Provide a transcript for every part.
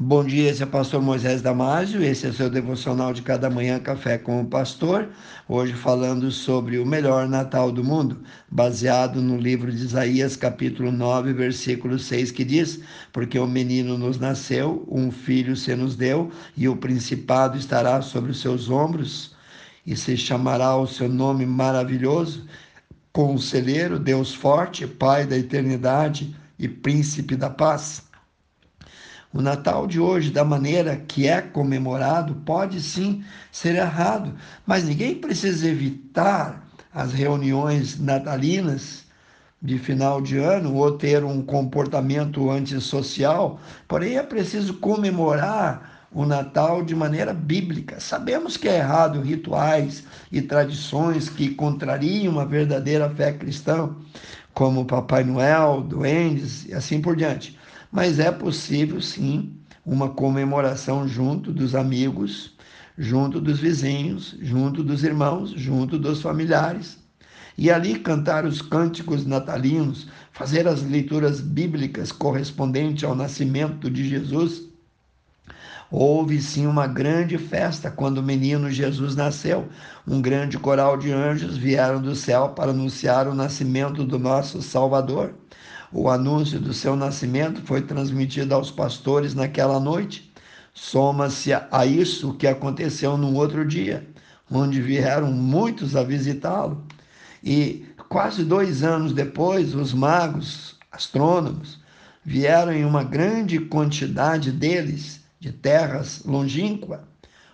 Bom dia, esse é o pastor Moisés Damásio, esse é o seu devocional de cada manhã, Café com o Pastor. Hoje falando sobre o melhor Natal do mundo, baseado no livro de Isaías, capítulo 9, versículo 6, que diz: Porque o menino nos nasceu, um filho se nos deu, e o principado estará sobre os seus ombros, e se chamará o seu nome maravilhoso, Conselheiro, Deus forte, Pai da eternidade e Príncipe da paz. O Natal de hoje, da maneira que é comemorado, pode sim ser errado, mas ninguém precisa evitar as reuniões natalinas de final de ano ou ter um comportamento antissocial, porém é preciso comemorar o Natal de maneira bíblica. Sabemos que é errado rituais e tradições que contrariam a verdadeira fé cristã, como Papai Noel, duendes e assim por diante mas é possível sim uma comemoração junto dos amigos, junto dos vizinhos, junto dos irmãos, junto dos familiares. E ali cantar os cânticos natalinos, fazer as leituras bíblicas correspondentes ao nascimento de Jesus. Houve sim uma grande festa quando o menino Jesus nasceu. Um grande coral de anjos vieram do céu para anunciar o nascimento do nosso Salvador. O anúncio do seu nascimento foi transmitido aos pastores naquela noite. Soma-se a isso o que aconteceu no outro dia, onde vieram muitos a visitá-lo. E quase dois anos depois, os magos, astrônomos, vieram em uma grande quantidade deles de terras longínquas,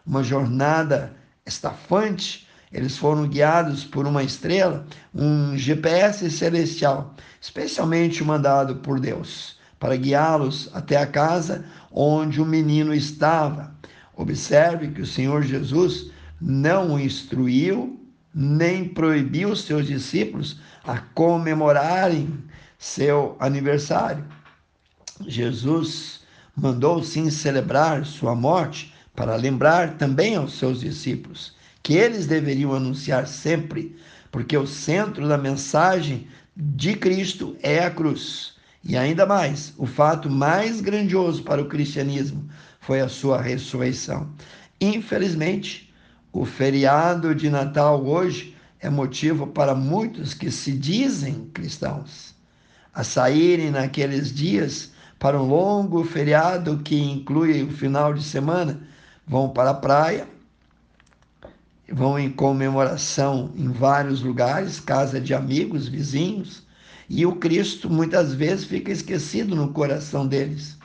uma jornada estafante eles foram guiados por uma estrela, um GPS celestial, especialmente mandado por Deus, para guiá-los até a casa onde o menino estava. Observe que o Senhor Jesus não o instruiu nem proibiu seus discípulos a comemorarem seu aniversário. Jesus mandou sim celebrar sua morte para lembrar também aos seus discípulos que eles deveriam anunciar sempre, porque o centro da mensagem de Cristo é a cruz. E ainda mais, o fato mais grandioso para o cristianismo foi a sua ressurreição. Infelizmente, o feriado de Natal hoje é motivo para muitos que se dizem cristãos a saírem naqueles dias para um longo feriado que inclui o final de semana, vão para a praia, vão em comemoração em vários lugares, casa de amigos, vizinhos, e o Cristo muitas vezes fica esquecido no coração deles.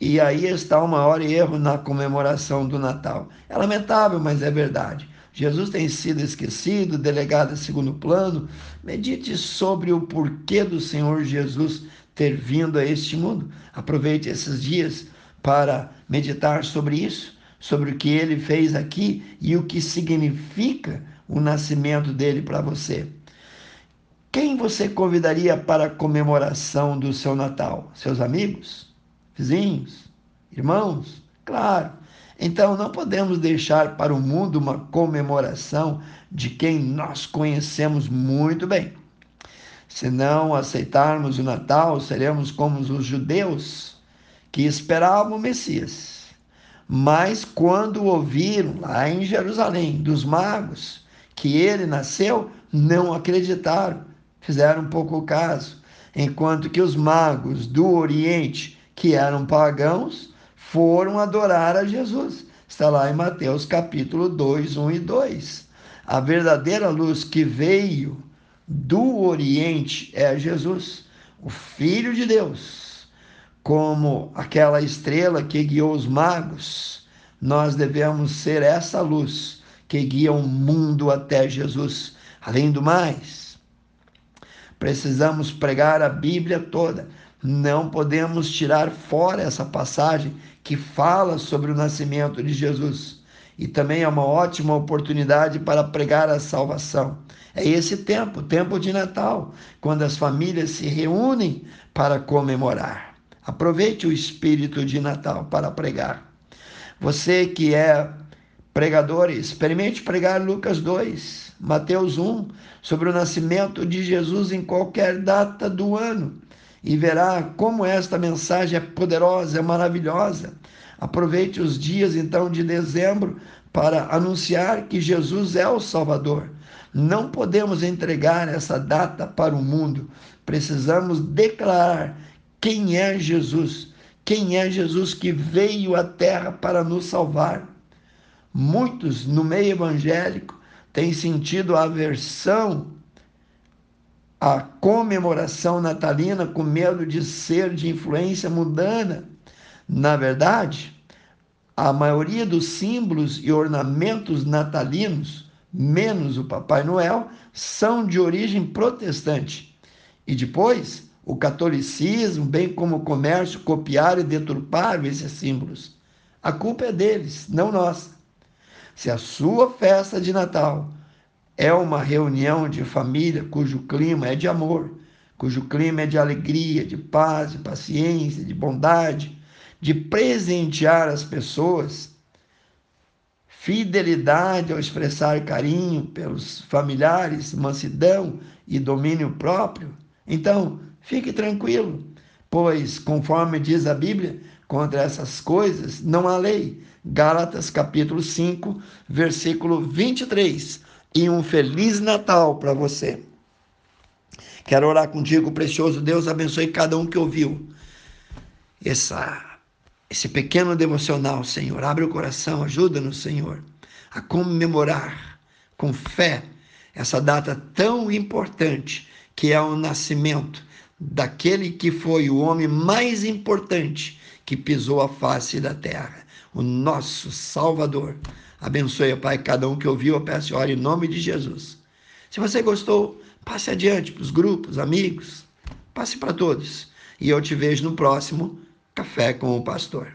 E aí está o maior erro na comemoração do Natal. É lamentável, mas é verdade. Jesus tem sido esquecido, delegado a segundo plano. Medite sobre o porquê do Senhor Jesus ter vindo a este mundo. Aproveite esses dias para meditar sobre isso sobre o que ele fez aqui e o que significa o nascimento dele para você. Quem você convidaria para a comemoração do seu Natal? Seus amigos? Vizinhos? Irmãos? Claro. Então não podemos deixar para o mundo uma comemoração de quem nós conhecemos muito bem. Se não aceitarmos o Natal, seremos como os judeus que esperavam o Messias mas quando ouviram lá em Jerusalém dos magos que ele nasceu, não acreditaram, fizeram pouco caso. Enquanto que os magos do Oriente, que eram pagãos, foram adorar a Jesus. Está lá em Mateus capítulo 2, 1 e 2. A verdadeira luz que veio do Oriente é Jesus, o Filho de Deus como aquela estrela que guiou os magos, nós devemos ser essa luz que guia o mundo até Jesus. Além do mais, precisamos pregar a Bíblia toda. Não podemos tirar fora essa passagem que fala sobre o nascimento de Jesus. E também é uma ótima oportunidade para pregar a salvação. É esse tempo, tempo de Natal, quando as famílias se reúnem para comemorar. Aproveite o espírito de Natal para pregar. Você que é pregador, experimente pregar Lucas 2, Mateus 1, sobre o nascimento de Jesus em qualquer data do ano. e verá como esta mensagem é poderosa, é maravilhosa. Aproveite os dias então de dezembro para anunciar que Jesus é o Salvador. Não podemos entregar essa data para o mundo. Precisamos declarar quem é Jesus, quem é Jesus que veio à terra para nos salvar. Muitos no meio evangélico têm sentido aversão à comemoração natalina com medo de ser de influência mundana. Na verdade, a maioria dos símbolos e ornamentos natalinos menos o Papai Noel, são de origem protestante. E depois, o catolicismo, bem como o comércio, copiaram e deturparam esses símbolos. A culpa é deles, não nossa. Se a sua festa de Natal é uma reunião de família cujo clima é de amor, cujo clima é de alegria, de paz, de paciência, de bondade, de presentear as pessoas, fidelidade ao expressar carinho pelos familiares, mansidão e domínio próprio, então fique tranquilo, pois, conforme diz a Bíblia, contra essas coisas não há lei. Gálatas capítulo 5, versículo 23. E um feliz Natal para você. Quero orar contigo, precioso Deus, abençoe cada um que ouviu essa esse pequeno devocional, Senhor. Abre o coração, ajuda-nos, Senhor, a comemorar com fé essa data tão importante que é o nascimento daquele que foi o homem mais importante que pisou a face da terra, o nosso Salvador. Abençoe, Pai, cada um que ouviu, eu peço e em nome de Jesus. Se você gostou, passe adiante para os grupos, amigos, passe para todos. E eu te vejo no próximo Café com o Pastor.